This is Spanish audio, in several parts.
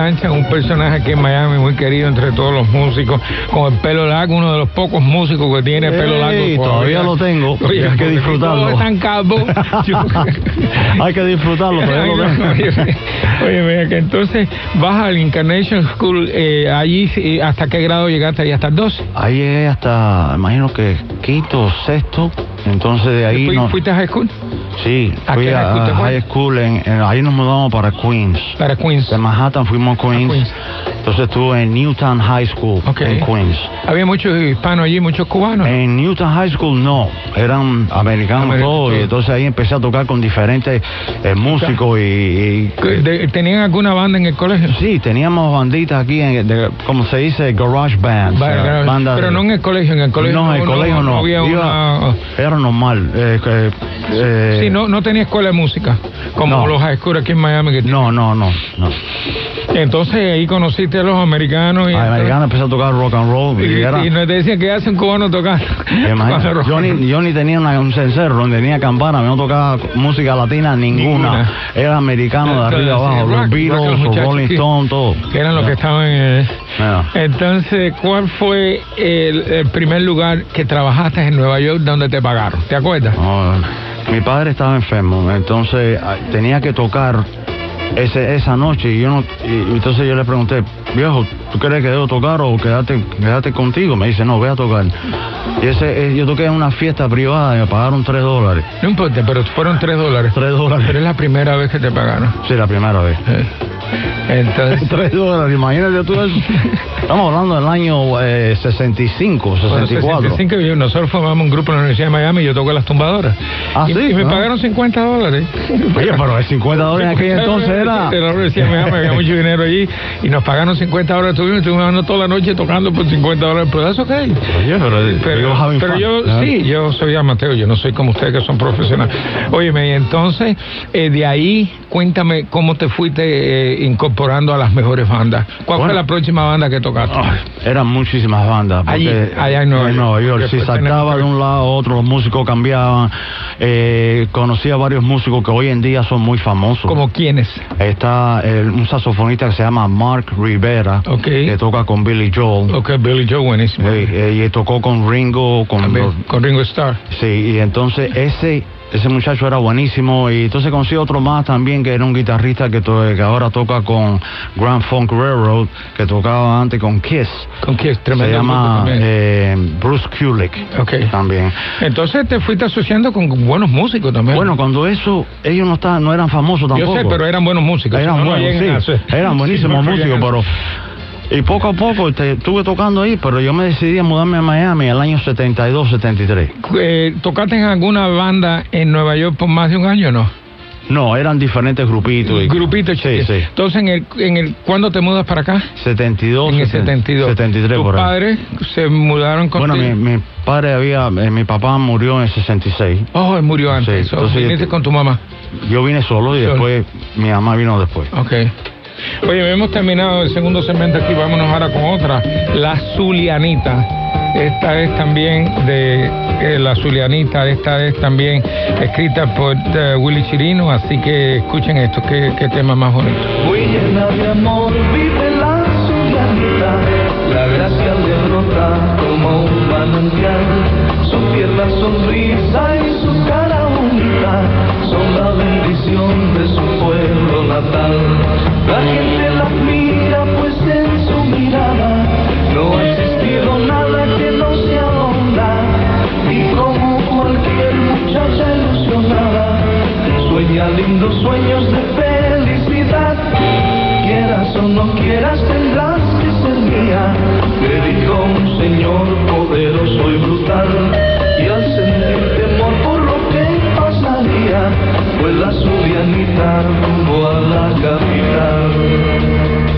un personaje aquí en Miami muy querido entre todos los músicos, con el pelo largo, uno de los pocos músicos que tiene pelo largo. Todavía, lo tengo, Oye, hay que disfrutarlo. Están calvos. hay que disfrutarlo, todavía lo tengo. Oye, mira que entonces vas al Incarnation School, eh, allí, ¿hasta qué grado llegaste? ¿Ahí hasta el 12? Ahí llegué hasta, imagino que quinto, sexto, entonces de ahí... no... ¿Fuiste a high school? Sí, fui a, high school, en, ahí nos mudamos para Queens. Para Queens. De Manhattan fuimos a Queens. Entonces estuve en Newtown High School en Queens. ¿Había muchos hispanos allí, muchos cubanos? En Newtown High School no, eran americanos todos. Y entonces ahí empecé a tocar con diferentes eh, músicos y... ¿Tenían alguna banda en el colegio? Sí, teníamos banditas aquí, en, como se dice, garage bands. pero no en el colegio, en el colegio no. en el colegio no. Era normal. Eh, eh, sí, no, no tenía escuela de música, como los high school aquí en Miami. Que no, no, no, no. Entonces ahí conociste a los americanos. Y los americanos empezó a tocar rock and roll. Y, y, nos decían que hace un cubano tocar. yo, ni, yo ni tenía un cencerro, ni tenía campana, no tocaba música latina ninguna. Era americano de arriba abajo, los Beatles, los Rolling Stones, todo. Que eran los que estaban en... Entonces, ¿cuál fue el, primer lugar que trabajaste en Nueva York donde te pagaron? ¿Te acuerdas? mi padre estaba enfermo, entonces ah, tenía que tocar ese, esa noche y yo no y, entonces yo le pregunté viejo ¿tú crees que debo tocar o quédate quédate contigo? me dice no voy a tocar y ese eh, yo toqué en una fiesta privada y me pagaron tres dólares no importa pero fueron tres dólares tres dólares pero es la primera vez que te pagaron sí la primera vez eh. Entonces, tres dólares, imagínate tú eso. Estamos hablando del año eh, 65, 64. 65, yo, nosotros formamos un grupo en la Universidad de Miami y yo toco las tumbadoras. Ah, y, sí. Y me pagaron 50 dólares. Oye, pero el 50 dólares en aquel entonces era. En la Universidad de Miami había mucho dinero allí y nos pagaron 50 dólares. Estuvimos, estuvimos toda la noche tocando por 50 dólares. Pero eso ok. Oye, pero, pero, yo, sí, yo soy amateur, yo no soy como ustedes que son profesionales. Óyeme, y entonces, eh, de ahí, cuéntame cómo te fuiste eh, incorporando a las mejores bandas. ¿Cuál fue la próxima banda que tocaste? eran muchísimas bandas. Porque allá en Nueva, York. Si saltaba de un lado a otro, los músicos cambiaban. Eh, conocí a varios músicos que hoy en día son muy famosos. ¿Como quiénes? Está un saxofonista que se llama Mark Rivera, que toca con Billy Joel. Ok, Billy Joel, buenísimo. y tocó con Ringo. Con, con Ringo Starr. Sí, y entonces ese ese muchacho era buenísimo y entonces conocí otro más también que era un guitarrista que, que ahora toca con Grand Funk Railroad, que tocaba antes con Kiss. Con Kiss, tremendo. Se llama eh, Bruce Kulick. Okay. También. Entonces te fuiste asociando con buenos músicos también. Bueno, cuando eso, ellos no estaban, no eran famosos tampoco. Yo sé, pero eran buenos músicos. Eran buenos, sí. Eran buenísimos músicos, pero y poco a poco estuve tocando ahí, pero yo me decidí a mudarme a Miami el año 72, 73. Eh, ¿Tocaste en alguna banda en Nueva York por más de un año o no? No, eran diferentes grupitos. Grupitos, sí, sí. Entonces, en el, en el, ¿cuándo te mudas para acá? 72. En el 72. 73 ¿Tus padres se mudaron contigo? Bueno, mi, mi padre había, eh, mi papá murió en el 66. Oh, él murió antes. Sí, entonces, ¿Viniste con tu mamá? Yo vine solo y después mi mamá vino después. Ok. Oye, hemos terminado el segundo segmento aquí, vámonos ahora con otra, La Zulianita. Esta es también de eh, La Zulianita, esta es también escrita por uh, Willy Chirino, así que escuchen esto, qué, tema más bonito. Llena de amor vive la Zulianita, la gracia le brota como un manantial, su tierna sonrisa y su cara son la bendición de su pueblo natal. La gente la mira pues en su mirada. No ha existido nada que no sea onda y como cualquier muchacha ilusionada. Sueña lindos sueños de felicidad. Quieras o no quieras tendrás que ser mía. Te dijo un señor poderoso y brutal y al sentir temor pasaría fue la subianita rumbo a la capital.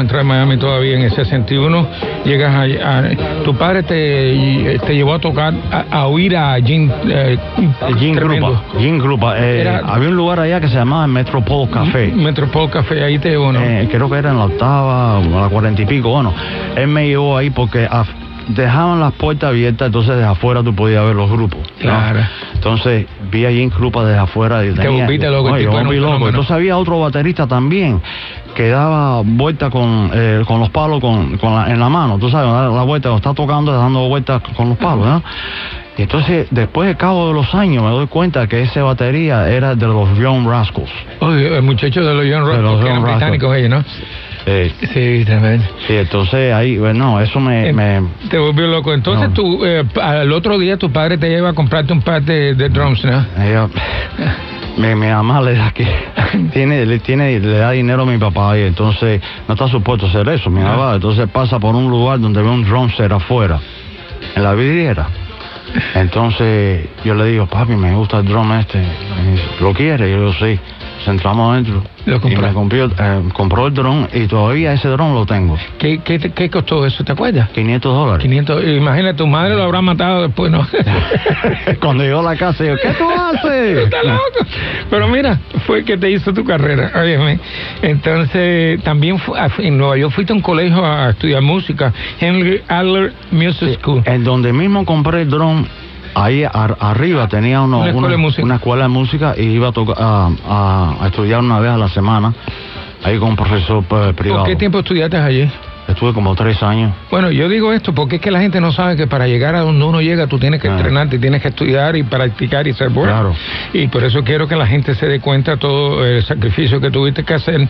A entrar en Miami todavía en el 61. Llegas a, tu padre te, te, llevó a tocar, a, oír a Jim, eh, Jim Grupa. Jim Grupa. Eh, había un lugar allá que se llamaba Metropole Café. Metropole Café, ahí te llevó, ¿no? Eh, creo que era en la octava, o la cuarenta y pico. Bueno, él me llevó ahí porque dejaban las puertas abiertas, entonces desde afuera tú podías ver los grupos. Claro. Entonces vi allí en desde afuera. Y tenía, Te loco, loco. Entonces había otro baterista también que daba vuelta con, eh, con los palos con, con en la mano, tú sabes, la, vuelta, está tocando, dando vueltas con los palos, ¿no? Y entonces, después de cabo de los años, me doy cuenta que esa batería era de los Young Rascals. Oye, el muchacho de los Young Rascals, que eran británicos ellos, ¿no? Sí, sí, tremendo. Sí, entonces ahí, bueno, eso me... me... Te volvió loco. Entonces tú, eh, al otro día tu padre te lleva a comprarte un par de, drums, ¿no? mi, mi, mamá le da que tiene, le tiene, le da dinero a mi papá y entonces no está supuesto hacer eso, mi mamá. Entonces pasa por un lugar donde ve un drumset afuera, en la vidriera. Entonces yo le digo, papi, me gusta el drum este. ¿Lo quiere? Yo digo, sí entramos adentro. Lo y me compró, eh, compró el dron y todavía ese dron lo tengo. ¿Qué, qué, qué costó eso? ¿Te acuerdas? 500 dólares. 500, imagínate, tu madre lo habrá matado después, ¿no? Cuando llegó a la casa, yo, ¿qué tú haces? estás loco. Pero mira, fue que te hizo tu carrera, óyeme. Entonces, también en Nueva York fuiste a un colegio a estudiar música, Henry Adler Music School. En donde mismo compré el dron ahí arriba tenía uno, una, escuela de música y iba a, a, estudiar una vez a la semana ahí con un profesor pues, privado. ¿Por qué tiempo estudiaste allí? Estuve como tres años. Bueno, yo digo esto porque es que la gente no sabe que para llegar a donde uno llega tú tienes que entrenarte, tienes que estudiar y practicar y ser bueno. Claro. Y por eso quiero que la gente se dé cuenta todo el sacrificio que tuviste que hacer.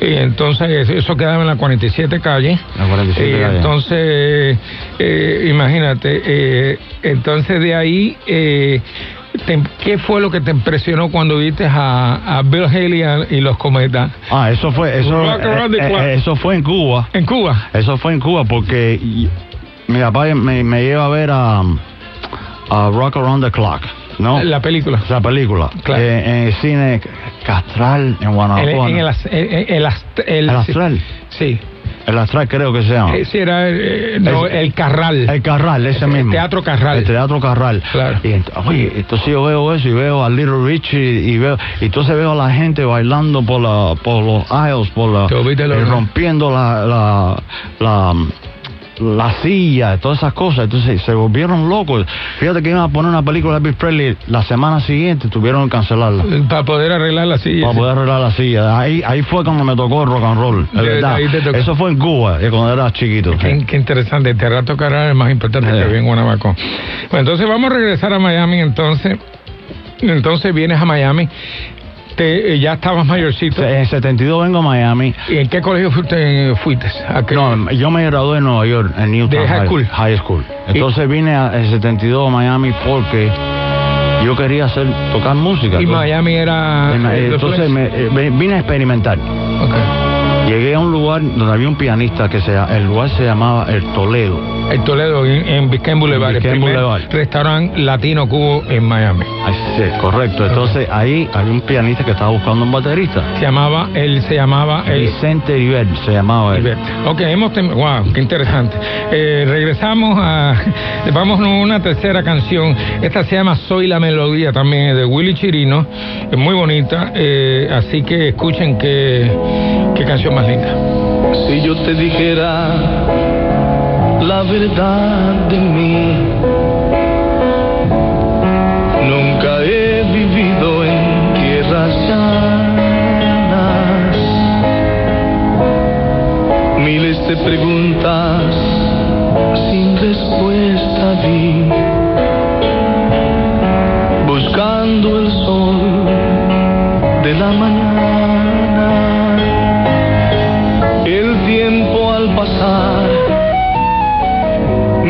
Y entonces eso quedaba en la 47 calle. La 47 y entonces, eh, imagínate, eh, entonces de ahí... Eh, ¿Qué fue lo que te impresionó cuando viste a, Bill Haley y los cometas? Ah, eso fue, eso, eh, eh, eso fue en Cuba. ¿En Cuba? Eso fue en Cuba porque mi papá me, lleva a ver a, Rock Around the Clock. ¿no? La película. La película. Claro. Eh, en el cine Castral, en Guanajuato. En, el, el, el, Astral. Sí. El Astral creo que se llama. Sí, era eh, el Carral. El Carral, ese mismo. El Teatro Carral. El Teatro Carral. Claro. Y oye, entonces yo veo eso y veo a Little Rich y, veo, y entonces veo a la gente bailando por la, por los aisles, por la, eh, rompiendo la, la, la la silla, todas esas cosas. Entonces se volvieron locos. Fíjate que iban a poner una película de Elvis Presley la semana siguiente, tuvieron que cancelarla. Para poder arreglar la silla. Para poder arreglar la silla. Ahí, ahí fue cuando me tocó el rock and roll. verdad. Eso fue en Cuba, eh, cuando era chiquito. Qué, qué interesante. Este rato es más importante que bien Guanabaco. Bueno, entonces vamos a regresar a Miami entonces. Entonces vienes a Miami. Eh, ya estabas mayorcito. En 72 vengo a Miami. ¿Y en qué colegio fuiste? fuiste? No, yo me gradué en Nueva York, en Newton High, School. High School. Entonces vine en 72 a Miami porque yo quería hacer tocar música. ¿Y Miami era...? entonces me, eh, vine a experimentar. Llegué a un lugar donde había un pianista que se, el lugar se llamaba El Toledo. El Toledo, en, en Biscayne Boulevard, el primer restaurante latino cubo en Miami. sí, correcto. Entonces ahí había un pianista que estaba buscando un baterista. Se llamaba, él se llamaba... Vicente Iber, se llamaba él. Ok, hemos... Wow, qué interesante. Eh, regresamos a... Vamos a una tercera canción. Esta se llama Soy la Melodía también, de Willy Chirino. Es muy bonita, eh, así que escuchen qué, qué canción más linda. Si yo te dijera la verdad de mí, nunca he vivido en tierras llanas. Miles de preguntas sin respuesta vi, buscando el sol de la mañana.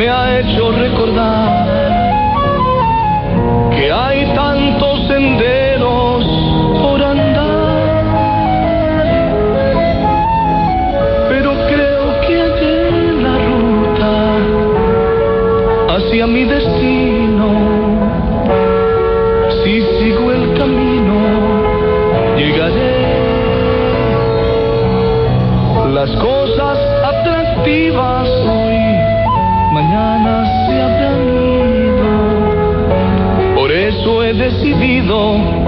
Me ha hecho recordar que hay he decidido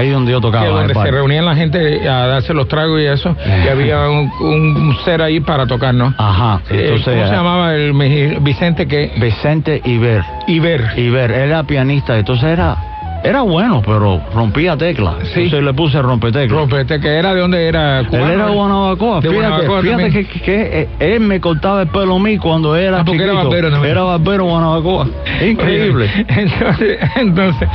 Ahí donde yo tocaba. que donde se reunían la gente a darse los tragos y eso, y había un, un ser ahí para tocar, ¿no? Ajá, Eh, entonces. ¿Cómo se eh, llamaba el Vicente que Vicente Iber. Iber? Iber, era pianista, entonces era. Era bueno, pero rompía teclas. Sí. Entonces le puse rompeteclas. Rompete, que era de donde era Él cubano. era de Guanabacoa. De Fíjate, Guanabacoa fíjate que, que- que, eh, él me cortaba el pelo a mí cuando era Ah, porque era chiquito. barbero también. Era barbero Guanabacoa. Increíble. Entonces, entonces,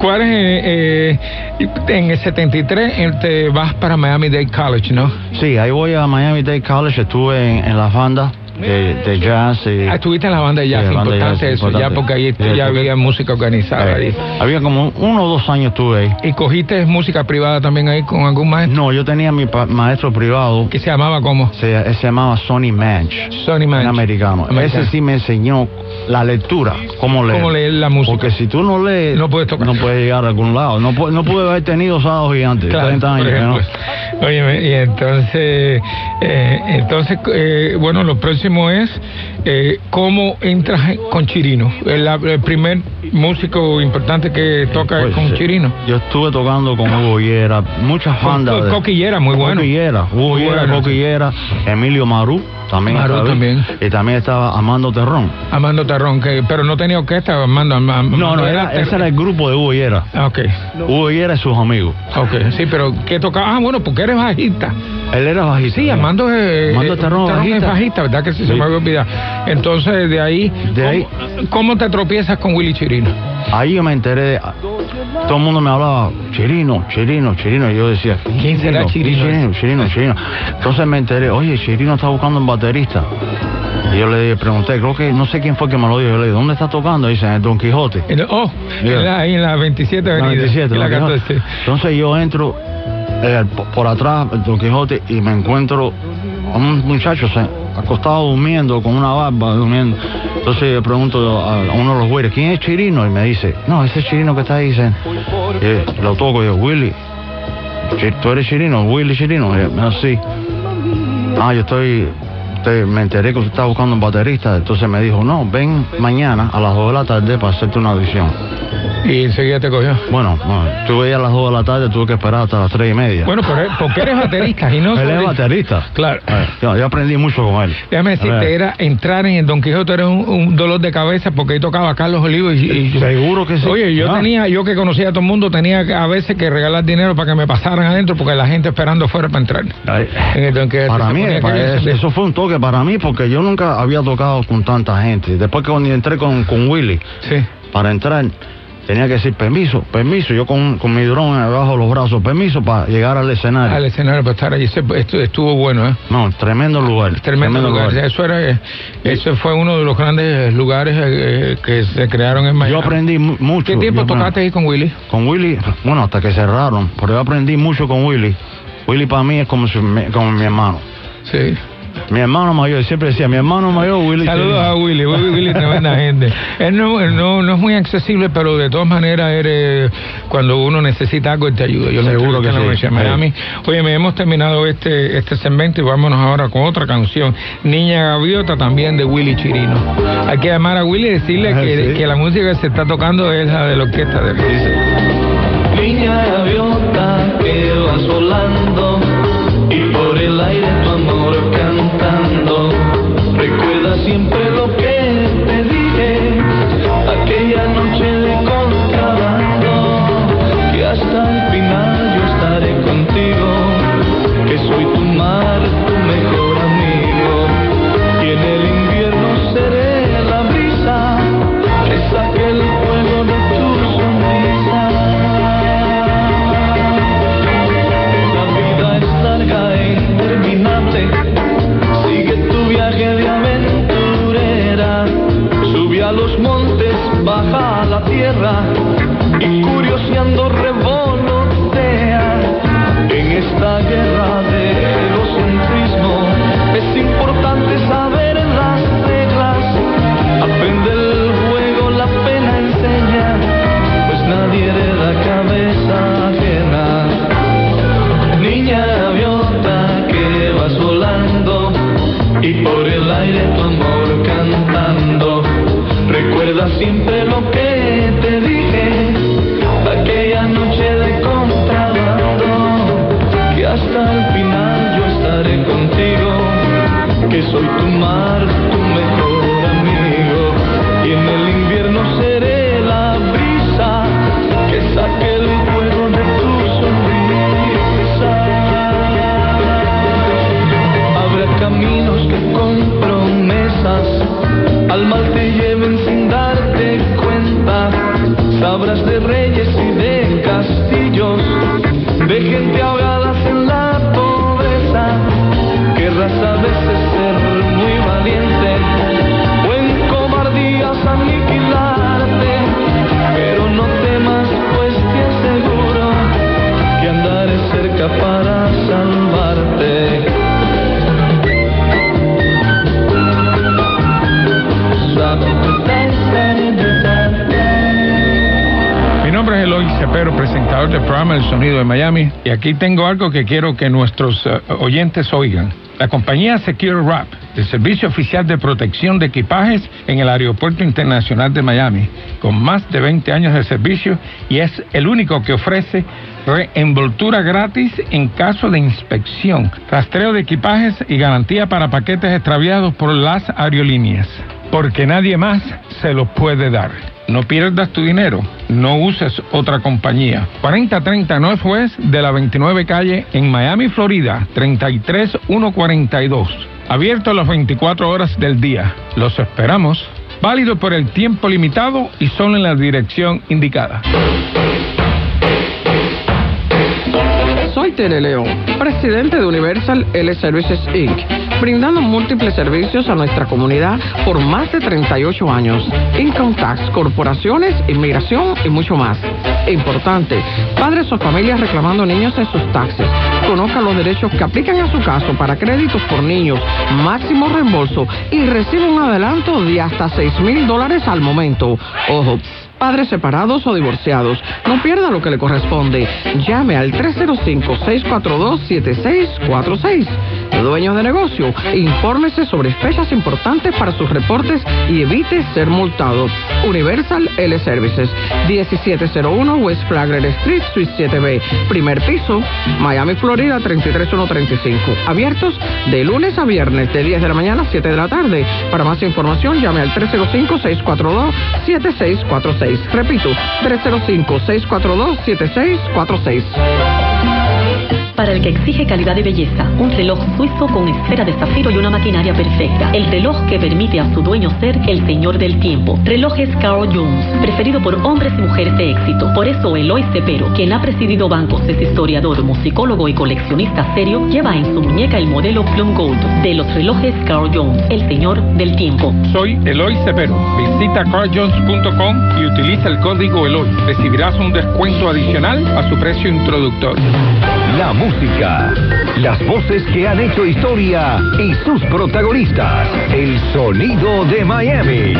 ¿cuál es? eh, eh, en el 73 eh, te vas para Miami Dade College, ¿no? Sí, ahí voy a Miami Dade College. Estuve en, en la banda de, de jazz. y- Ah, estuviste en la banda de jazz, Sí, importante jazz, eso, ya importante. porque ahí ya había música organizada. eh, ahí. había como uno o dos años estuve ahí. ¿Y cogiste música privada también ahí con algún maestro? No, yo tenía mi maestro privado. Que se llamaba como Se, se llamaba Sonny Manch. Sonny Manch. Un americano. Americano. Ese sí me enseñó la lectura, cómo leer. Cómo leer la música. Porque si tú no lees, No puedes tocar. no puedes llegar a algún lado. No, no pude haber tenido sábado gigante, Claro, 30 años. por ejemplo. ¿no? Óyeme, y entonces, eh, entonces eh, bueno, lo es eh, cómo entras con Chirino. El, el primer músico importante que toca es Pues, con eh, Chirino. Yo estuve tocando con Hugo Higuera, muchas bandas. con de- Coquillera, muy bueno. Coquillera, Hugo Higuera, bueno. Coquillera, Emilio Marú, también. Estaba también. Y también estaba Amando Terrón. Amando Terrón, que, pero no tenía orquesta, Amando. Am- Am- No, no, era, ese era el grupo de Hugo Higuera. Ah, Ok, Hugo Higuera y sus amigos. ok, sí, pero ¿qué tocaba? Ah, bueno, porque eres bajista. Él era bajista. Sí, Amando es, Amando eh, Terrón, es bajista. ¿verdad? Que sí, se me había olvidado. Entonces, de ahí, De ahí- ¿cómo, cómo te tropiezas con Willy Chirino? Ahí yo me enteré, de- todo el mundo me hablaba, Chirino, Chirino, Chirino, y yo decía, ¿Quién será Chirino? Chirino, Chirino, Chirino. Entonces me enteré, oye, Chirino está buscando un baterista. Y yo le pregunté, creo que, no sé quién fue que me lo dijo, yo le dije, ¿dónde está tocando? Dice, en el Don Quijote. Oh, Mira. en la, ahí en la 27 La Avenida. 27, en la Don Quijote. 14. Entonces yo entro eh, po- por atrás, el Don Quijote, y me encuentro a un muchacho se- acostado durmiendo, con una barba durmiendo. Entonces yo pregunto a, uno de los güeyes, ¿quién es Chirino? Y me dice, no, ese es Chirino que está ahí. Dice, y lo toco yo, Willy, ¿tú eres Chirino? Willy Chirino. Yo, "Ah, yo estoy, me enteré que usted está buscando un baterista. Entonces me dijo, no, ven mañana a las 2 de la tarde para hacerte una audición. Y enseguida te cogió. Bueno, bueno, tuve ya a las 2 de la tarde, tuve que esperar hasta las 3 y media. Bueno, pero, porque eres baterista y no él es baterista. Claro. Eh, Yo, yo aprendí mucho con él. Déjame A decirte, era entrar en el Don Quijote era un, un dolor de cabeza porque ahí tocaba Carlos Olivos y, y- Seguro que sí. Oye, yo Ah. tenía, yo que conocía a todo el mundo, tenía a veces que regalar dinero para que me pasaran adentro porque la gente esperando fuera para entrar. Ay, En el Don Quijote Para mí, para- eso, eso fue un toque para mí porque yo nunca había tocado con tanta gente. Después que cuando entré con, con Willy, Sí. para entrar, tenía que decir permiso, permiso. Yo con, con mi dron abajo de los brazos, permiso para llegar al escenario. Al escenario para estar allí. Estuvo bueno, ¿eh? No, tremendo lugar. Tremendo, lugar. Eso era, eh, eso fue uno de los grandes lugares eh, eh, que se crearon en Miami. Yo aprendí mu- mucho. ¿Qué tiempo Yo tocaste ahí con Willy? Con Willy, bueno, hasta que cerraron, pero yo aprendí mucho con Willy. Willy para mí es como, si como mi hermano. Sí. Mi hermano mayor, siempre decía, mi hermano mayor, Willy. Saludos a Willy, Willy, Willy, tremenda gente. Él no, no, no es muy accesible, pero de todas maneras eres, cuando uno necesita algo, él te ayuda. Yo Seguro que en la sí. De Miami. Oye, me hemos terminado este, este segmento y vámonos ahora con otra canción. Niña Gaviota, también de Willy Chirino. Hay que llamar a Willy y decirle Ah, que, sí. que la música que se está tocando es la de la orquesta de él. Niña gaviota que vas volando siempre y curioseando revolotea. En esta guerra de egocentrismo es importante saber las reglas. Aprende el juego, la pena enseña, pues nadie hereda cabeza ajena. Niña gaviota que vas volando y por el aire tu amor cantando. Recuerda siempre lo que Sabrás de reyes y presentador programa El Sonido de Miami, y aquí tengo algo que quiero que nuestros eh, oyentes oigan. La compañía Secure Wrap, el servicio oficial de protección de equipajes en el Aeropuerto Internacional de Miami, con más de 20 años de servicio y es el único que ofrece reenvoltura gratis en caso de inspección, rastreo de equipajes y garantía para paquetes extraviados por las aerolíneas, porque nadie más se los puede dar. No pierdas tu dinero, no uses otra compañía. 4030 Northwest de la 29 calle en Miami, Florida, 33142. Abierto las 24 horas del día. Los esperamos. Válido por el tiempo limitado y solo en la dirección indicada. Soy Tere León, presidente de Universal L Services Inc., brindando múltiples servicios a nuestra comunidad por más de 38 años. Income tax, corporaciones, inmigración y mucho más. Importante, padres o familias reclamando niños en sus taxes. Conozca los derechos que aplican a su caso para créditos por niños, máximo reembolso y reciba un adelanto de hasta 6 mil dólares al momento. Ojo padres separados o divorciados. No pierda lo que le corresponde. Llame al 305-642-7646. Dueños de negocio, infórmese sobre fechas importantes para sus reportes y evite ser multado. Universal L Services, 1701 West Flagler Street, Suite 7B, primer piso, Miami, Florida, 33135. Abiertos de lunes a viernes, de 10 de la mañana a 7 de la tarde. Para más información, llame al 305-642-7646. Repito, 305-642-7646. Para el que exige calidad de belleza, un reloj suizo con esfera de zafiro y una maquinaria perfecta. El reloj que permite a su dueño ser el señor del tiempo. Relojes Carl Jones, preferido por hombres y mujeres de éxito. Por eso Eloy Cepero, quien ha presidido bancos, es historiador, musicólogo y coleccionista serio, lleva en su muñeca el modelo Plum Gold de los relojes Carl Jones, el señor del tiempo. Soy Eloy Cepero. Visita carjones.com y utiliza el código Eloy. Recibirás un descuento adicional a su precio introductorio. La música, las voces que han hecho historia y sus protagonistas. El sonido de Miami.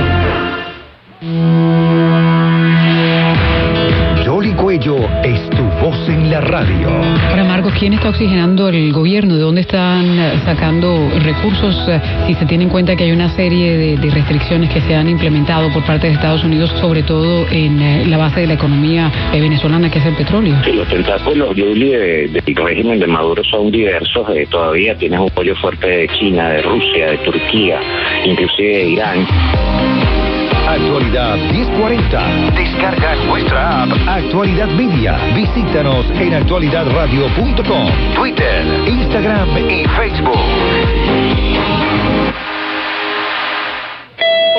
Jolly Cuello es tu voz en la radio. ¿Quién está oxigenando el gobierno? ¿De dónde están eh, sacando recursos? eh, Si se tiene en cuenta que hay una serie de, de restricciones que se han implementado por parte de Estados Unidos, sobre todo en eh, la base de la economía venezolana, que es el petróleo. Los tentáculos, Julie, de- del régimen de Maduro son diversos. eh, todavía tienes un apoyo fuerte de China, de Rusia, de Turquía, inclusive de Irán. Actualidad 1040. Descarga nuestra app Actualidad Media. Visítanos en actualidadradio.com, Twitter, Instagram y Facebook.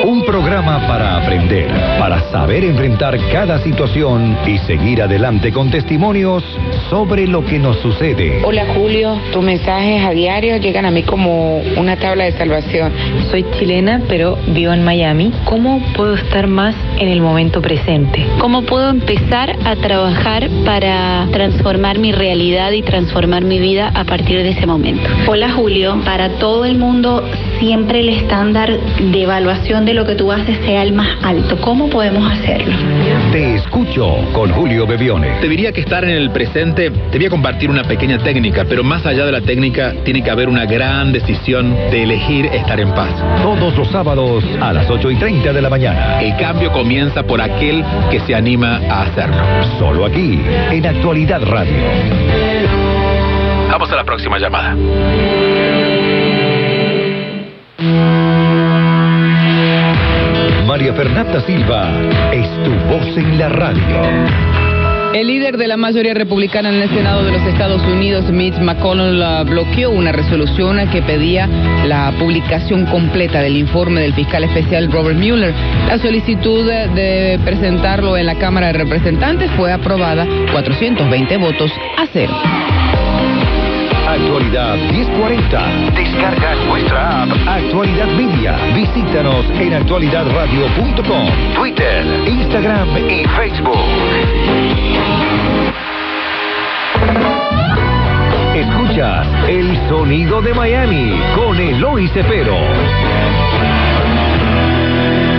Un programa para aprender, para saber enfrentar cada situación y seguir adelante con testimonios sobre lo que nos sucede. Hola Julio, tus mensajes a diario llegan a mí como una tabla de salvación. Soy chilena, pero vivo en Miami. ¿Cómo puedo estar más en el momento presente? ¿Cómo puedo empezar a trabajar para transformar mi realidad y transformar mi vida a partir de ese momento? Hola Julio, para todo el mundo siempre el estándar de evaluación de lo que tú haces sea el más alto. ¿Cómo podemos hacerlo? Te escucho con Julio Bebione. Te diría que estar en el presente, te voy a compartir una pequeña técnica, pero más allá de la técnica, tiene que haber una gran decisión de elegir estar en paz. Todos los sábados a las 8 y 30 de la mañana. El cambio comienza por aquel que se anima a hacerlo. Solo aquí, en Actualidad Radio. Vamos a la próxima llamada. Fernanda Silva es tu voz en la radio. El líder de la mayoría republicana en el Senado de los Estados Unidos, Mitch McConnell, bloqueó una resolución que pedía la publicación completa del informe del fiscal especial Robert Mueller. La solicitud de presentarlo en la Cámara de Representantes fue aprobada 420 votos a cero. Actualidad 1040. Descarga nuestra app Actualidad Media. Visítanos en actualidadradio.com, Twitter, Instagram y Facebook. Escuchas el sonido de Miami con Eloy Cepero.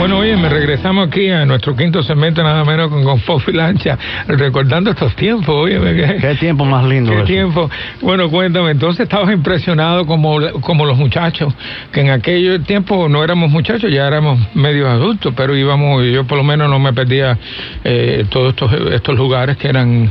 Bueno, oye, me regresamos aquí a nuestro quinto segmento, nada menos con, con Lancha, recordando estos tiempos, oye. ¿Qué, Qué tiempo más lindo qué tiempo? Bueno, cuéntame, entonces estabas impresionado como, como los muchachos, que en aquel tiempo no éramos muchachos, ya éramos medios adultos, pero íbamos, yo por lo menos no me perdía eh, todos estos, estos lugares que eran...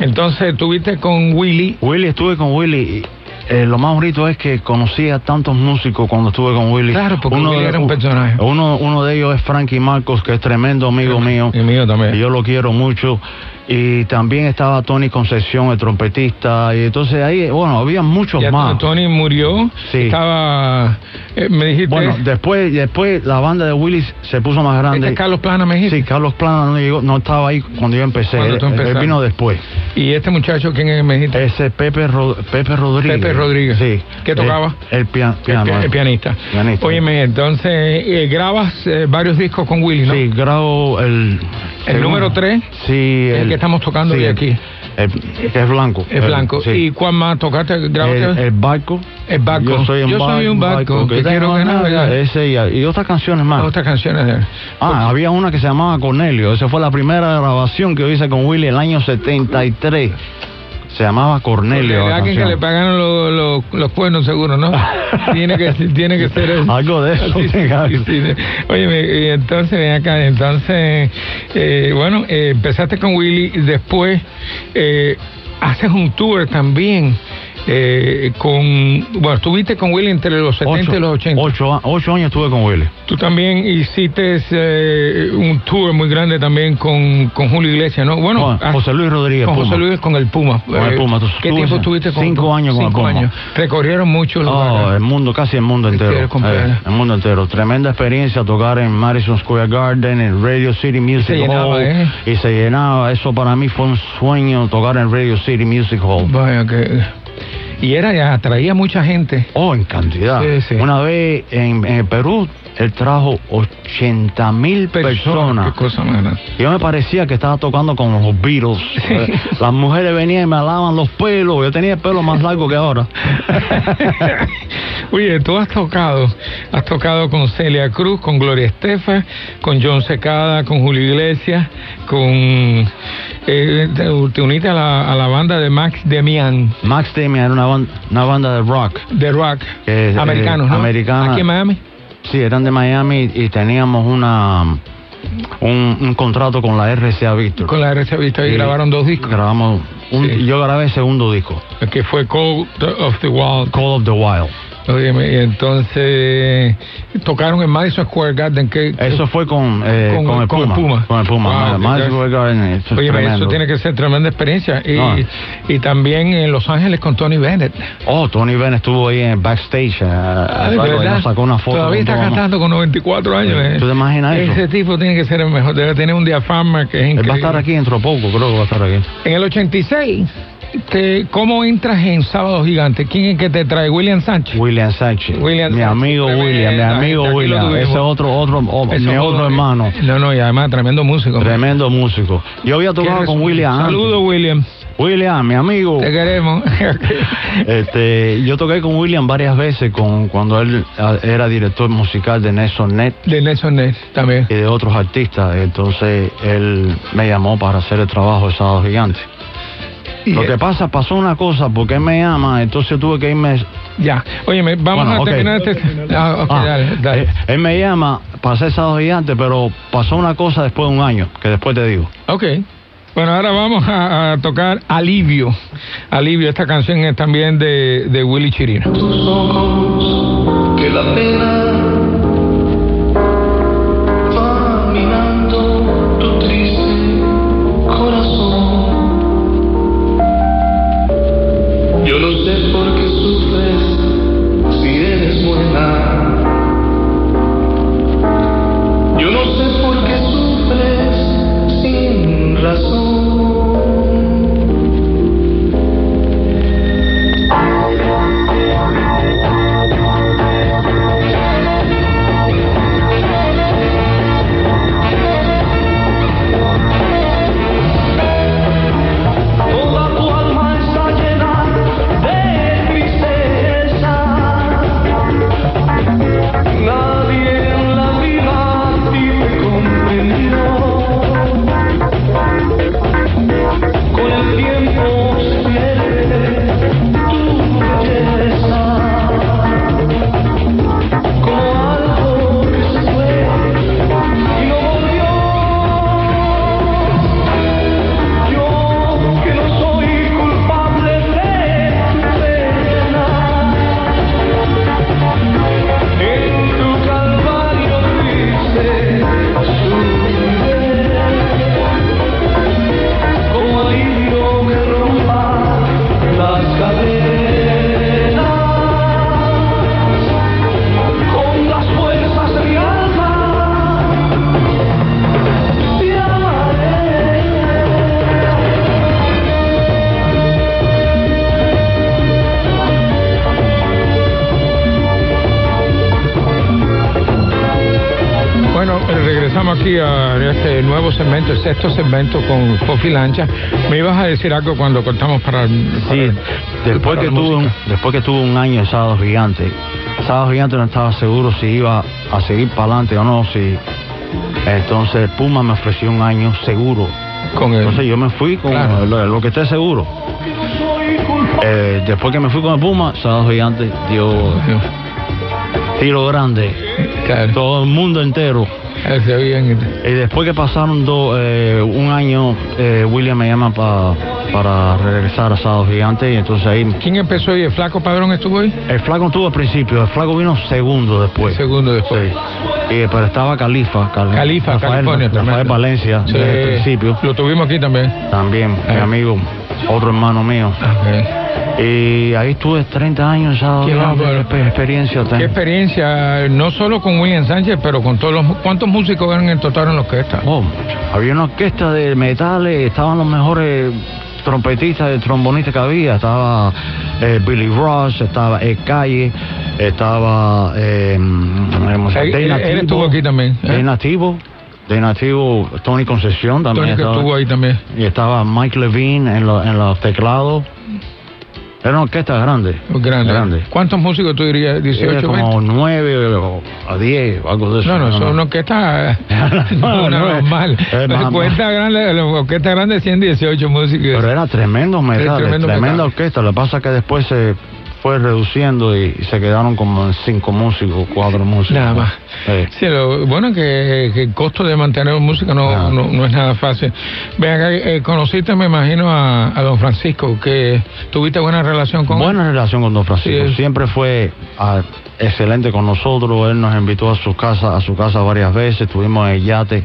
Entonces, estuviste con Willy. Willy, estuve con Willy. Eh, lo más bonito es que conocí a tantos músicos cuando estuve con Willy. Claro, porque Willy de- era un personaje. Uno, uno de ellos es Frankie Marcos, que es tremendo amigo mío. Y mío también. Y yo lo quiero mucho. Y también estaba Tony Concepción, el trompetista. Y entonces ahí, bueno, había muchos Ya más. Tony murió, Sí. estaba... eh, me dijiste... Bueno, después, después la banda de Willy se puso más grande. Este es Carlos Plana, me dijiste. Sí, Carlos Plana no, llegó- no estaba ahí cuando yo empecé. Cuando tú Él- él vino después. ¿Y este muchacho quién es? Me dijiste. Ese Pepe, Ro- Pepe Rodríguez. Pepe Rodríguez. Sí. ¿Qué tocaba? El, el el pianista. Pianista. Óyeme, entonces, eh, grabas eh, varios discos con Willy, ¿no? Sí, grabo el... El número tres, Sí. el que estamos tocando hoy aquí. que es blanco. Es El- blanco. sí. ¿Y cuál más tocaste? el, ¿Grabaste? el barco. El barco. Yo soy un, Yo soy un barco que te quiero que navegar. Ese y, y otras canciones más. Otras canciones de. Ah, había una que se llamaba Cornelio. Esa fue la primera grabación que yo hice con Willy en el año 73. Se llamaba Cornelio. la alguien que le pagaron los, los, los cuernos seguro, ¿no? tiene que tiene que ser eso. Algo de eso. Sí, sí, y entonces ven acá, entonces, eh, bueno, eh, empezaste con Willy, y después eh, haces un tour también eh, con, bueno, estuviste con Willy entre los 70 Ocho, y los 80. Ocho, ocho años estuve con Willy. Tú también hiciste eh, un tour muy grande también con, con Julio Iglesias, ¿no? Bueno, ah, José Luis Rodríguez, Con José Puma. Luis con el Puma. Con el Eh, Puma. ¿Qué tú- tiempo estuviste con Cinco años con el Cinco Puma. años. Recorrieron muchos Oh, el mundo, casi el mundo entero. Eh, el mundo entero. Tremenda experiencia tocar en Madison Square Garden, en Radio City Music se llenaba, Hall. ¿eh? Y se llenaba. Eso para mí fue un sueño tocar en Radio City Music Hall. Vaya que. Y era, atraía mucha gente. Oh, en cantidad. Sí, sí. Una vez en, en el Perú, él trajo 80 mil personas. Qué cosa. Yo me parecía que estaba tocando con los Beatles. Eh, Las mujeres venían y me alaban los pelos. Yo tenía el pelo más largo que ahora. Oye, tú has tocado, has tocado con Celia Cruz, con Gloria Estefan, con John Secada, con Julio Iglesias, con... eh, te, te uniste a la, a la banda de Max Demian, Max Damian era una, ban- una banda de rock. de rock, que, eh, americanos, ¿no? Americana. Aquí en Miami. Sí, eran de Miami y teníamos una un, un contrato con la RCA Victor. Con la RCA Victor y grabaron dos discos. Grabamos un, Sí. yo grabé el segundo disco, Que fue Call of the Wild. Call of the Wild. Óyeme, y entonces tocaron en Madison Square Garden. Que, Eso fue con, eh, Con- con, el con el Puma, Puma. Con el Puma. Wow, Madison Square Garden, eso es eso tiene que ser tremenda experiencia. Y, No. y también en Los Ángeles con Tony Bennett. Oh, Tony Bennett estuvo ahí en backstage. eh, ¿verdad? nos sacó una foto. Todavía está cantando con 94 años. eh. ¿Tú te imaginas eso? Ese tipo tiene que ser el mejor. Debe tener un diafragma que es Él increíble. va a estar aquí dentro de poco, creo que va a estar aquí. En el 86, te- ¿cómo entras en Sábado Gigante? ¿Quién es que te trae? William Sánchez. William Sánchez. William mi Sánchez, amigo tremenda William, mi amigo aquí William. Ese otro, otro, o- Ese mi otro hermano. No, no, y además tremendo músico. Tremendo músico. Yo había tocado ¿Qué con William. Saludos, William. William, mi amigo. Te queremos. Este, yo toqué con William varias veces con, cuando él ah, era director musical de Nelson Net de Nelson Ness también. y de otros artistas. Entonces él me llamó para hacer el trabajo de Sábado Gigante. Lo que pasa, pasó una cosa, porque él me llama, entonces tuve que irme. Ya, oye, vamos Bueno, a terminar este. Ah, Ah, dale, dale. eh, Él me llama para hacer Sábado Gigante, pero pasó una cosa después de un año, que después te digo. Ok. Bueno, ahora vamos a, a tocar Alivio. Alivio, esta canción es también de, de Willy Chirino. que la pena Yo no sé por qué sufres si eres buena. Yo no sé por qué sufres sin razón. Segmento, el sexto segmento con Fofi Lancha. Me ibas a decir algo cuando cortamos para. Sí, después para que, tuve un, después que tuve un año en Sábado Gigante, Sábado Gigante no estaba seguro si iba a seguir para adelante o no, si entonces Puma me ofreció un año seguro. Con él. Entonces yo me fui con Claro. lo, lo que esté seguro. Eh, después que me fui con el Puma, Sábado Gigante dio tiro grande. Todo el mundo entero. Ese bien. Y después que pasaron dos, eh, un año, eh, William me llama pa- para regresar a Sábado Gigante y entonces ahí... ¿Quién empezó y el Flaco Padrón estuvo ahí? El Flaco estuvo al principio, el Flaco vino segundo después. Segundo después. Sí. Y, pero estaba Califa, Cal- Califa, Rafael, California, Rafael tremendo. Valencia, Sí. desde el principio. Lo tuvimos aquí también. También, mi Ah. amigo, otro hermano mío. Y ahí estuve 30 años Qué Gigante, bárbaro. qué experiencia Qué tengo. experiencia, no solo con William Sánchez, pero con todos los. ¿Cuántos músicos eran en total en la orquesta? Oh, había una orquesta de metales, estaban los mejores trompetistas y trombonistas que había. Estaba eh, Billy Ross, estaba Ed Calle, estaba eh, Él- él- él estuvo aquí también, ¿eh? Dave Nativo, Dave Nativo, Tony Concesión también Tony que estaba. estuvo ahí también. Y estaba Mike Levine en, lo- en los teclados. Era una orquesta grande. Grande. Grande. ¿Cuántos músicos tú dirías? Era 18, como 20? nueve o a 10, algo de eso. No, no, son una orquesta no, no, normal. La orquesta grande, la orquesta grande 118 músicos. Pero era tremendo metal, tremendo tremenda metal. orquesta. Lo que pasa es que después se fue reduciendo y, y se quedaron como en cinco músicos, cuatro músicos. Nada más. Sí. Sí, lo bueno que, que el costo de mantener música no, no, no es nada fácil. Ven acá, eh, conociste, me imagino, a, a don Francisco, que tuviste buena relación con él. Buena relación con Don Francisco. Sí. Siempre fue ah, excelente con nosotros. Él nos invitó a su casa, a su casa varias veces. Estuvimos en el yate.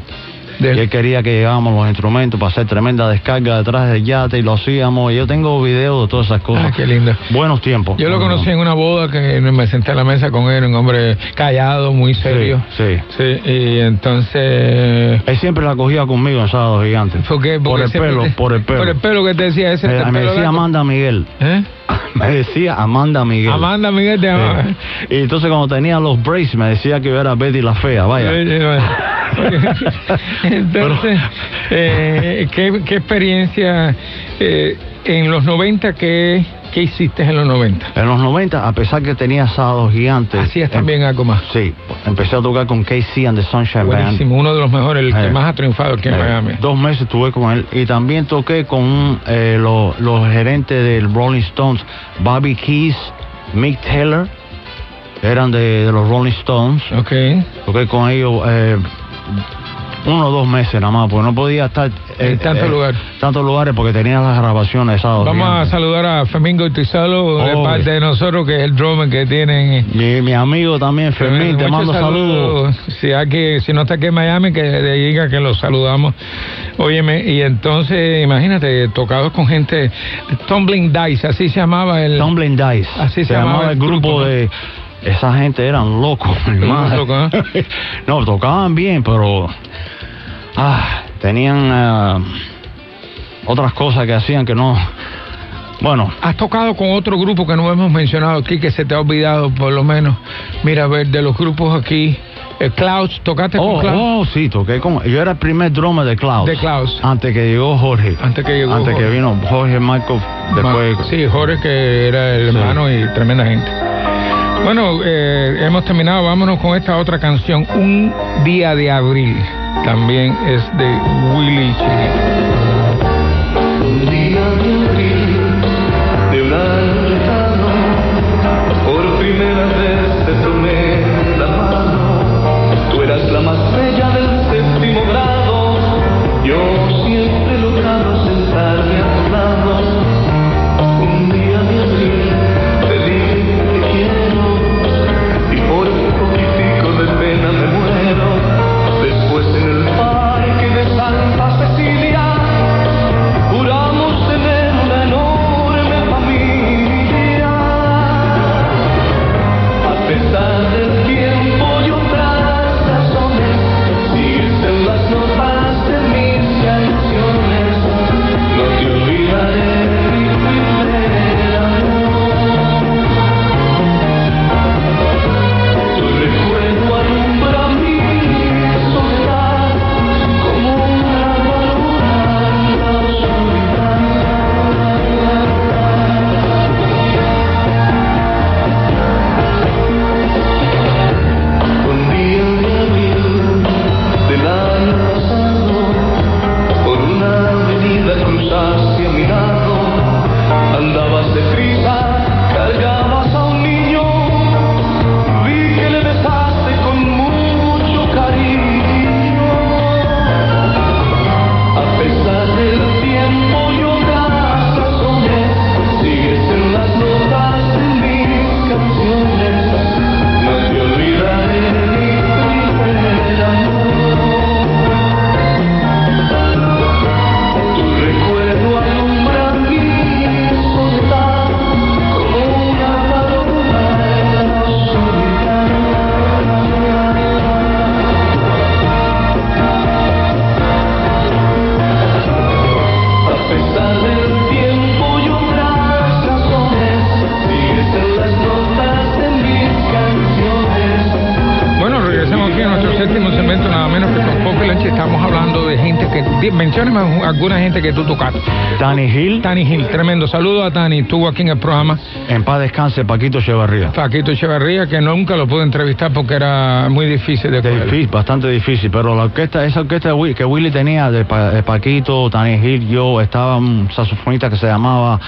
Y él quería que lleváramos los instrumentos para hacer tremenda descarga detrás del yate y lo hacíamos. Y yo tengo videos de todas esas cosas. Ah, qué lindo. Buenos tiempos. Yo lo conocí en una boda que me senté a la mesa con él, un hombre callado, muy serio. Sí, Sí, y entonces... Él siempre la cogía conmigo en Sábado Gigante. ¿Por qué? Por Porque el pelo, te- por el pelo. Por el pelo que te decía ese. Me pelo decía. Amanda Miguel. ¿Eh? Me decía Amanda Miguel. Amanda Miguel te llamaba. Sí. Y entonces cuando tenía los braids me decía que yo era Betty la fea, vaya. Entonces, eh, ¿qué, qué experiencia eh, en los 90, qué, qué hiciste en los 90? En los 90, a pesar que tenía sábados gigantes. Hacías también algo más. Sí, empecé a tocar con KC and the Sunshine Band. Buenísimo, uno de los mejores, el que Eh, más ha triunfado aquí en eh, Miami. Dos meses estuve con él y también toqué con eh, los, los gerentes del Rolling Stones, Bobby Keys, Mick Taylor, eran de, de los Rolling Stones. Ok. Toqué con ellos eh, uno o dos meses nada más, porque no podía estar eh, En tantos lugares. tantos lugares porque tenía las grabaciones. Vamos a saludar a Femingo Tizalo de Oh. parte de nosotros, que es el drummer que tienen. Mi, mi amigo también, Fermín, te mando saludos. Si, hay que, si no está aquí en Miami, que diga que los saludamos. Óyeme, y entonces, imagínate, tocados con gente, Tumbling Dice, así se llamaba el... Tumbling Dice. Así se, se llamaba el grupo ¿no? de... Esa gente eran locos, mi madre. locos, no, tocaban bien, pero... Ah, tenían ah, otras cosas que hacían que no... Bueno, Has tocado con otro grupo que no hemos mencionado aquí, que se te ha olvidado por lo menos. Mira, a ver, de los grupos aquí, eh, Clouds, ¿tocaste Oh, con Clouds? oh, sí, toqué con... Yo era el primer drummer de Klaus. De Klaus. Antes que llegó Jorge. Antes que llegó Antes que vino Jorge Marco. Después... Sí, Jorge, que era el Sí. hermano y tremenda gente. Bueno, eh, hemos terminado. Vámonos con esta otra canción, Un Día de Abril. También es de Willy Chirico. Tani Hill. Tani Gil, tremendo. Saludos a Tani, estuvo aquí en el programa. En paz descanse, Paquito Echevarría. Paquito Echeverría, que nunca lo pude entrevistar porque era muy difícil de. Difícil, bastante difícil, pero la orquesta, esa orquesta que Willy tenía de, Pa- de Paquito, Tani Hill, yo, estaba un saxofonista que se llamaba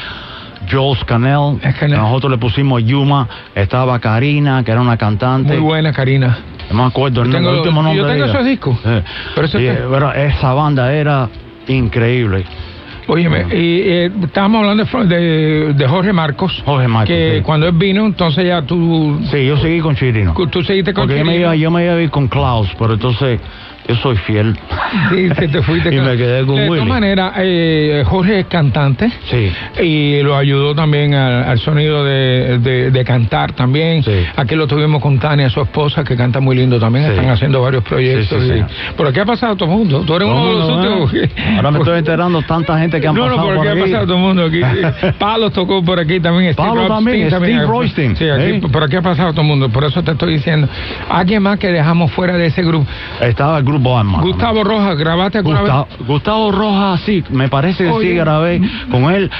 Jules Canel, nosotros le pusimos Yuma, estaba Karina, que era una cantante. Muy buena, Karina. No me acuerdo el, Yo tengo- el último nombre. yo tengo de ella. esos discos. Pero eso y, está- eh, pero esa banda era increíble. Óyeme, y eh, estábamos hablando de, Jorge Marcos. Jorge Marcos, Que sí. cuando él vino, entonces ya tú. Sí, yo seguí con Chirino. Tú seguiste con Porque yo me, Chirino. iba, yo me iba a ir con Klaus, pero entonces yo soy fiel. Sí, sí, te fuiste y me quedé con De todas maneras, eh, Jorge es cantante. Sí. Y lo ayudó también al, al sonido de, de- de cantar también. Aquí lo tuvimos con Tania, su esposa, que canta muy lindo también. Sí. Están haciendo varios proyectos. Sí, sí, y- sí. Por aquí ha pasado todo el mundo. Tú eres uno de los últimos. Ahora me estoy enterando tanta gente que han no, pasado no, por aquí ha aquí. pasado todo el mundo aquí. Palos tocó por aquí también. Steve Pablo también, Steve Rothstein, Sí, aquí, ¿eh? por aquí ha pasado todo el mundo. Por eso te estoy diciendo. Alguien más que dejamos fuera de ese grupo. Estaba el grupo Arma. Gustavo Rojas, ¿grabaste alguna vez? Gustavo, Rojas, sí, me parece que sí grabé con él.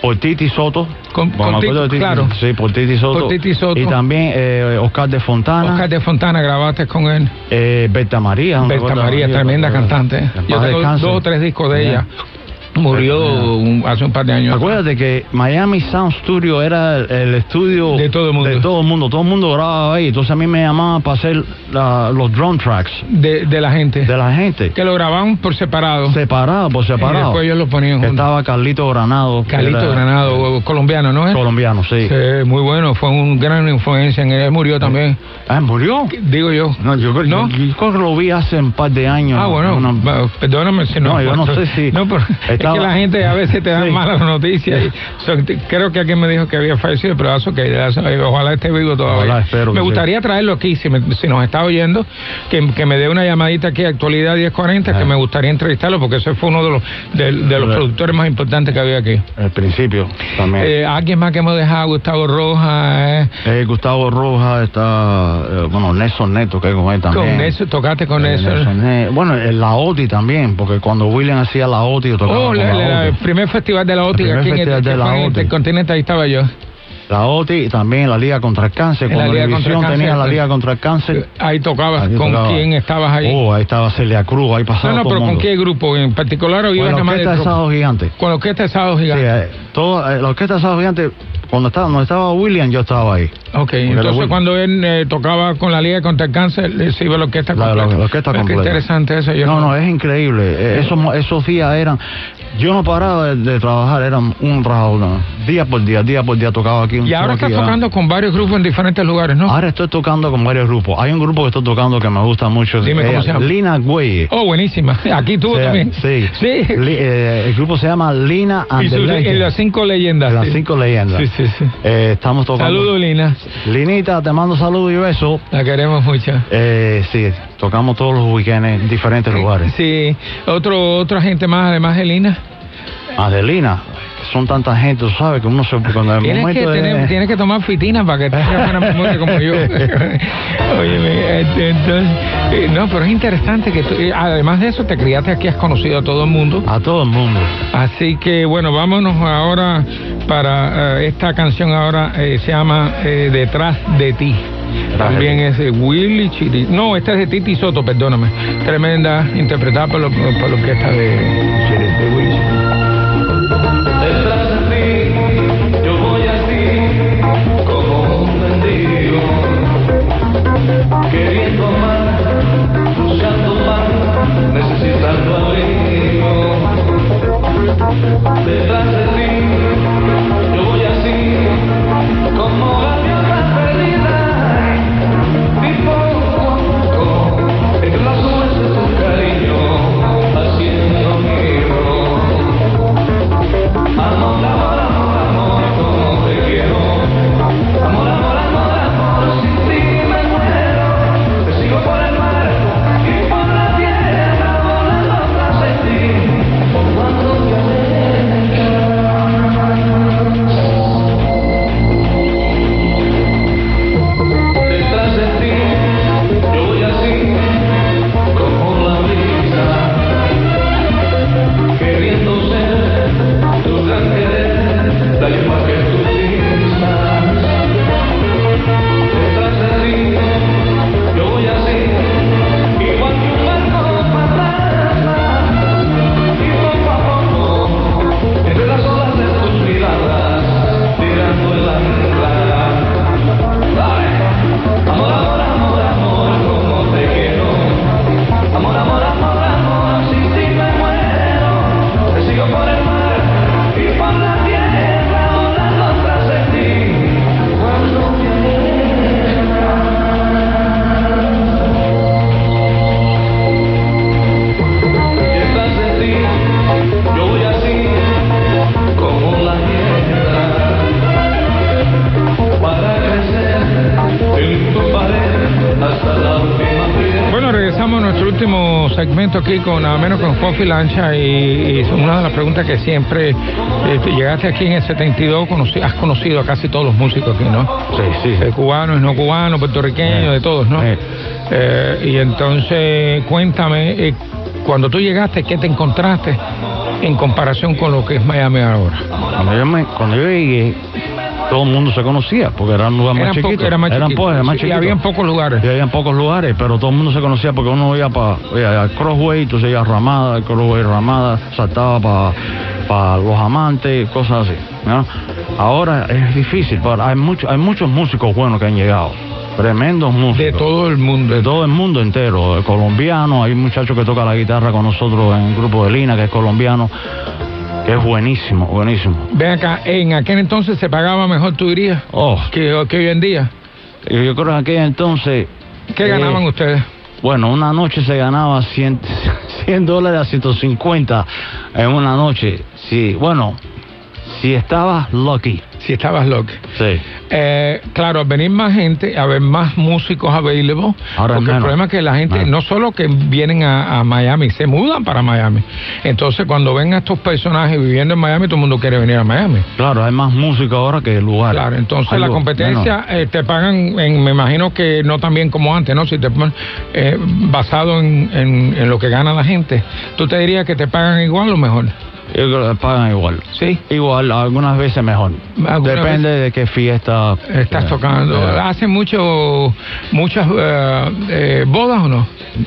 Por Titi Soto. Con- Bueno, con Titi, de claro. Sí, por Titi Soto. Por Titi Soto. Y también eh, Oscar de Fontana. Oscar de Fontana, grabaste con él. Eh, Berta María. ¿no? Berta María, tremenda Berta- cantante. Yo tengo descanse. dos o tres discos de ella. Murió un- hace un par de años. Acuérdate que Miami Sound Studio era el, el estudio De todo el mundo. De todo el mundo. Todo el mundo grababa ahí. Entonces a mí me llamaban para hacer la- los drum tracks De, de la gente. de la gente. Que lo grababan por separado. Separado, por Y separado. después ellos lo ponían juntos. Estaba Carlito Granado. Carlito era Granado, colombiano, ¿no es? Colombiano, sí. Sí, muy bueno, fue un gran influencia en él. Él murió también. Ah, ¿murió? Digo yo. No, yo, creo- ¿No? yo- yo creo que lo vi hace un par de años. Ah, bueno, Una- perdóname si no. No, yo no sé si No, pero es que la gente a veces te da Sí. malas noticias. y creo que alguien me dijo que había fallecido, pero eso que ojalá esté vivo todavía. Ojalá, me gustaría traerlo aquí, si, me- si nos está oyendo, que, que me dé una llamadita aquí a actualidad 1040, que me gustaría entrevistarlo, porque ese fue uno de los, de, de los productores más importantes que había aquí. Al principio también. Eh, alguien más que hemos dejado, Gustavo Rojas, eh, Eh, Gustavo Rojas está, eh, bueno, Nelson Neto, que con él también. con eso, tocaste con Eh, eso. Nelson Ne- bueno, la OTI también, porque cuando William hacía la OTI, yo tocaba Oh, la- la, la- el primer festival de la OTI primer aquí en el, festival de que la en el. Intercontinental, ahí estaba yo. La OTI y también la Liga contra el Cáncer. En la Cuando Liga Univisión Cáncer, tenía la pues. Liga contra el Cáncer. Ahí tocabas. ahí ¿Con tocaba. quién estabas ahí? Oh, ahí estaba Celia Cruz, ahí pasaba no, no, todo pero el ¿con mundo. qué grupo en particular o Con la Orquesta de? Sábado Gigante. Con la orquesta de Sábado Sí, Gigante. eh, todo, eh, la Orquesta de Sábado Gigante, cuando estaba, cuando estaba William, yo estaba ahí. Ok, entonces cuando él eh, tocaba con la Liga contra el Cáncer, se iba la orquesta La, la- completa. la orquesta Pero Qué completa. interesante eso. Yo no, no, es increíble. Eh, Esos, esos días eran. Yo no paraba de, de trabajar, eran un rato, no. día por día, día por día tocaba aquí. un Y ahora estás aquí, tocando con varios grupos en diferentes lugares, ¿no? Ahora estoy tocando con varios grupos. Hay un grupo que estoy tocando que me gusta mucho. Dime cómo eh, se llama. Lina Güey. Oh, buenísima. Aquí tú también. Sí. Sí. Li- eh, el grupo se llama Lina and Y sus- Legends. en las cinco leyendas. Las sí. cinco leyendas. Sí, sí, sí. Eh, estamos tocando. Saludos, Lina. Linita, te mando saludos y besos. La queremos mucho. Eh, sí, tocamos todos los weekends en diferentes lugares. Sí. Otro, otra gente más, además de Lina. Adelina, que son tanta gente, tú sabes que uno se. Cuando el Tienes que, momento de- tener, tienes que tomar fitinas para que tengas buena memoria como yo. Oye, entonces, eh, no, pero es interesante que tú, eh, además de eso, te criaste aquí, has conocido a todo el mundo. A todo el mundo. Así que, bueno, vámonos ahora para eh, esta canción, ahora eh, se llama eh, Detrás de ti. También es de Willy Chiri. No, esta es de Titi Soto, perdóname. Tremenda, interpretada por, lo, por la orquesta de, de Willy Chiri. Detrás de ti, yo voy así, como un mendigo, queriendo más, buscando más, necesitando abrigo. Aquí con nada menos con Coffee Lancha y, y una de las preguntas que siempre eh, llegaste aquí en el 72, conocí- has conocido a casi todos los músicos aquí, ¿no? Sí, sí. Eh, cubanos, no cubanos, puertorriqueños, de todos, ¿no? Eh, y entonces, cuéntame, eh, cuando tú llegaste, ¿qué te encontraste en comparación con lo que es Miami ahora? Cuando yo, me- cuando yo llegué, todo el mundo se conocía, porque era un lugar más Eran po- chiquito. era más Eran chiquito, po- era más sí, y chiquito. habían pocos lugares. Y habían pocos lugares, pero todo el mundo se conocía porque uno iba para Crossway, entonces iba a Ramada, Crossway Ramada, saltaba para los amantes, cosas así. ¿no? Ahora es difícil, pero hay, mucho, hay muchos músicos buenos que han llegado. Tremendos músicos. De todo el mundo. De todo el mundo entero. eh, Colombiano, hay un muchacho que toca la guitarra con nosotros en el grupo de Lina, que es colombiano, que es buenísimo, buenísimo. Ven acá, en aquel entonces se pagaba mejor, tú dirías, Oh, que, que hoy en día. yo creo que en aquel entonces... ¿Qué eh, ganaban ustedes? Bueno, una noche se ganaba 100, 100 dólares a 150 en una noche. Sí, bueno, si estabas lucky. Si estabas lucky. Sí. Eh, claro, al venir más gente, a ver más músicos available, Ahora porque el problema es que la gente, no solo que vienen a, a Miami, se mudan para Miami. Entonces, cuando ven a estos personajes viviendo en Miami, todo el mundo quiere venir a Miami. Claro, hay más música ahora que lugares. Claro, entonces la competencia eh, te pagan, en, me imagino que no tan bien como antes, ¿no? Si te ponen eh, basado en, en- en lo que gana la gente, ¿tú te dirías que te pagan igual o mejor? Yo creo que pagan igual. Sí. Igual, algunas veces mejor. Depende de qué fiesta. Estás eh, tocando. eh, ¿Hacen mucho, muchas eh, eh, bodas o no?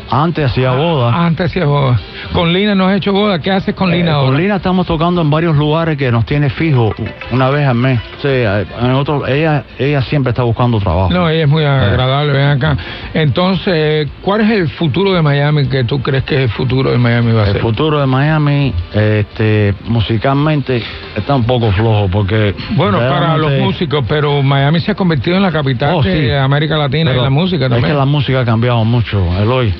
Antes hacía bodas. Antes hacía bodas. Con Lina no has hecho boda. ¿Qué haces con Lina Eh, ahora? con Lina estamos tocando en varios lugares que nos tiene fijo una vez al mes. Sí, en otro, ella, ella siempre está buscando trabajo. No, ella es muy agradable, ven acá. Entonces, ¿cuál es el futuro de Miami que tú crees que es el futuro de Miami va a El ser? futuro de Miami, este, musicalmente, está un poco flojo porque. Bueno, para los músicos, pero Miami se ha convertido en la capital Oh, sí. de América Latina y la música Es también. que la música ha cambiado mucho, Eloy.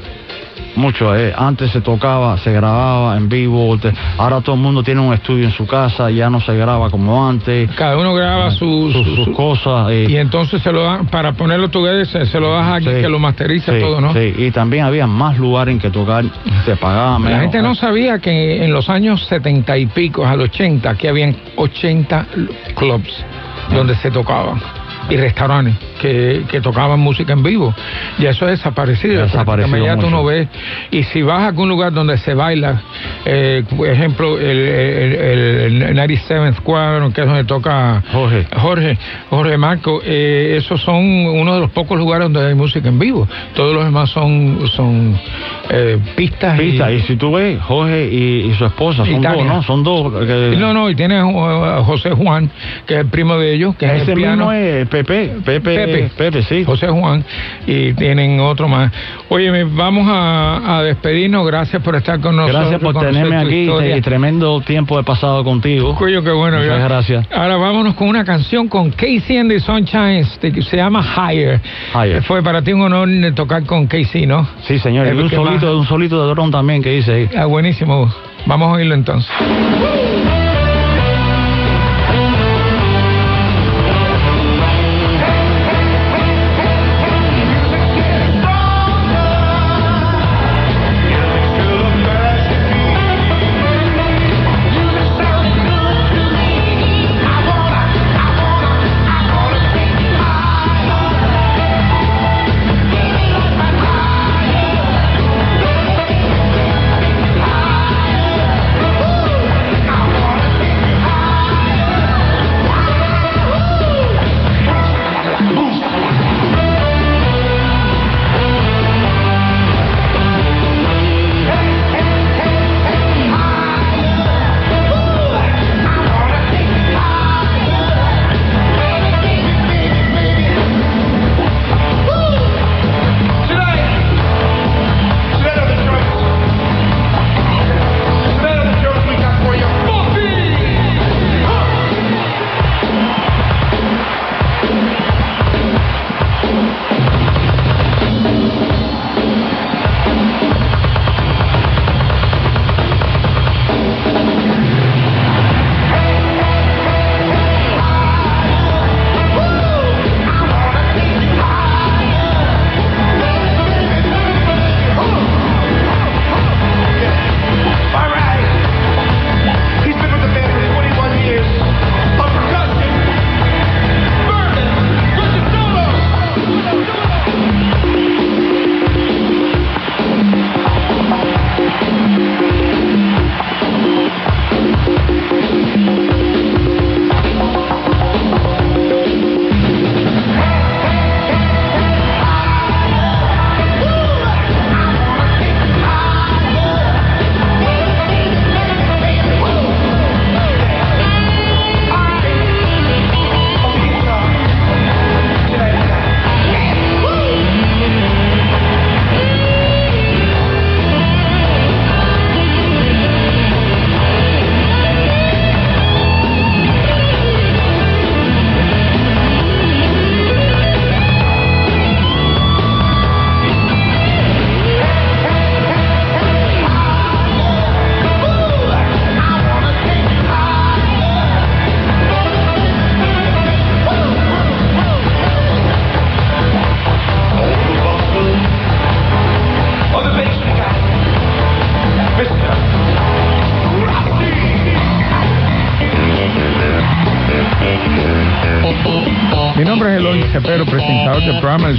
Mucho. eh. Antes se tocaba, se grababa en vivo. ahora todo el mundo tiene un estudio en su casa, ya no se graba como antes. Cada uno graba su- sus, su- sus su- cosas. eh. Y entonces se lo dan, para ponerlo together, se, se lo das a alguien Sí, que lo masteriza sí, todo, ¿no? Sí, y también había más lugares en que tocar, se pagaba menos. La gente no sabía que en los años 70 y pico, al 80, aquí habían 80 clubs donde se tocaban y restaurantes que, que tocaban música en vivo. Y eso ha desaparecido. Desaparecido ya tú no ves. Y si vas a algún lugar donde se baila, eh, por ejemplo, el, el, el 97 Square, que es donde toca Jorge. Jorge, Jorge Marco, eh, esos son uno de los pocos lugares donde hay música en vivo. Todos los demás son, son eh, pistas. Pista, y si tú ves, Jorge y, y su esposa, son Italia. dos, ¿no? Son dos. que- No, no, y tiene a José Juan, que es el primo de ellos, que es Ese el piano. mismo es Pepe, Pepe, Pepe. Pepe, sí. José Juan, y tienen otro más. Oye, vamos a, a despedirnos. Gracias por estar con nosotros. Gracias por tenerme aquí y tremendo tiempo he pasado contigo. Coño, qué bueno. Muchas ya. gracias. Ahora vámonos con una canción con Casey and the Sunshine, este, que se llama Higher. Higher. Fue para ti un honor tocar con Casey, ¿no? Sí, señor. Y un ¿qué más? solito, un solito de dron también que hice ahí. Ah, buenísimo. Vamos a oírlo entonces.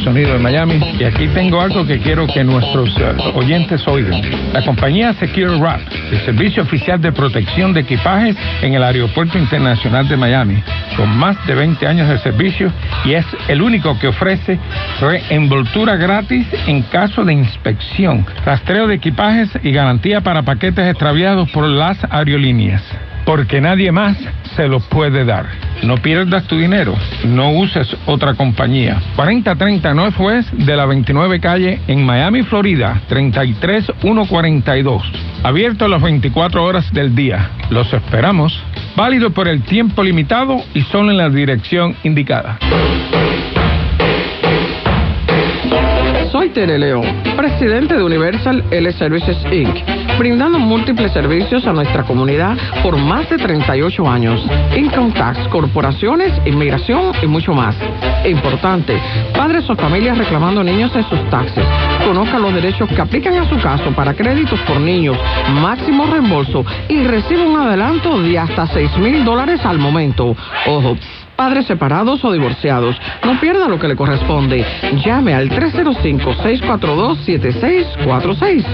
Sonido de Miami, y aquí tengo algo que quiero que nuestros eh, oyentes oigan. La compañía Secure Wrap, el servicio oficial de protección de equipajes en el Aeropuerto Internacional de Miami, con más de 20 años de servicio y es el único que ofrece reenvoltura gratis en caso de inspección, rastreo de equipajes y garantía para paquetes extraviados por las aerolíneas. Porque nadie más se lo puede dar. No pierdas tu dinero, no uses otra compañía. 4030 Northwest de la 29 calle en Miami, Florida, 33142. Abierto las 24 horas del día. Los esperamos. Válido por el tiempo limitado y solo en la dirección indicada. Tere León, presidente de Universal L Services Inc., brindando múltiples servicios a nuestra comunidad por más de 38 años. Income tax, corporaciones, inmigración y mucho más. Importante, padres o familias reclamando niños en sus taxes. Conozca los derechos que aplican a su caso para créditos por niños, máximo reembolso y reciba un adelanto de hasta 6 mil dólares al momento. Ojo padres separados o divorciados. No pierda lo que le corresponde. Llame al 305-642-7646.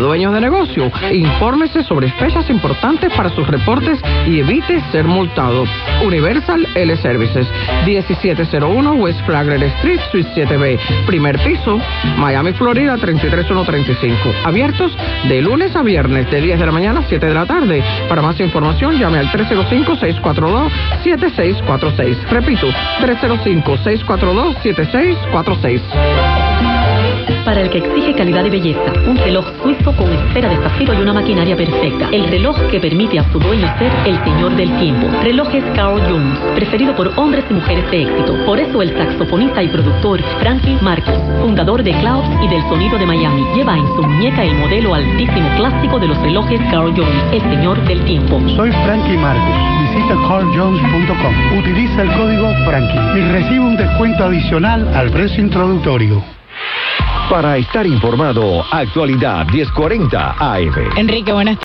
Dueños de negocio, infórmese sobre fechas importantes para sus reportes y evite ser multado. Universal L Services, 1701 West Flagler Street, Suite 7B, primer piso, Miami, Florida, 33135. Abiertos de lunes a viernes, de 10 de la mañana a 7 de la tarde. Para más información, llame al 305-642-7646. Repito, 305-642-7646. Para el que exige calidad y belleza, un reloj suizo con esfera de zafiro y una maquinaria perfecta. El reloj que permite a su dueño ser el señor del tiempo. Relojes Carl Jones, preferido por hombres y mujeres de éxito. Por eso el saxofonista y productor Frankie Marcus, fundador de Clouds y del sonido de Miami, lleva en su muñeca el modelo altísimo clásico de los relojes Carl Jones, el señor del tiempo. Soy Frankie Marcus. Visita carljones.com. Utiliza el código Frankie y recibe un descuento adicional al precio introductorio. Para estar informado, actualidad 1040 AM. Enrique, buenas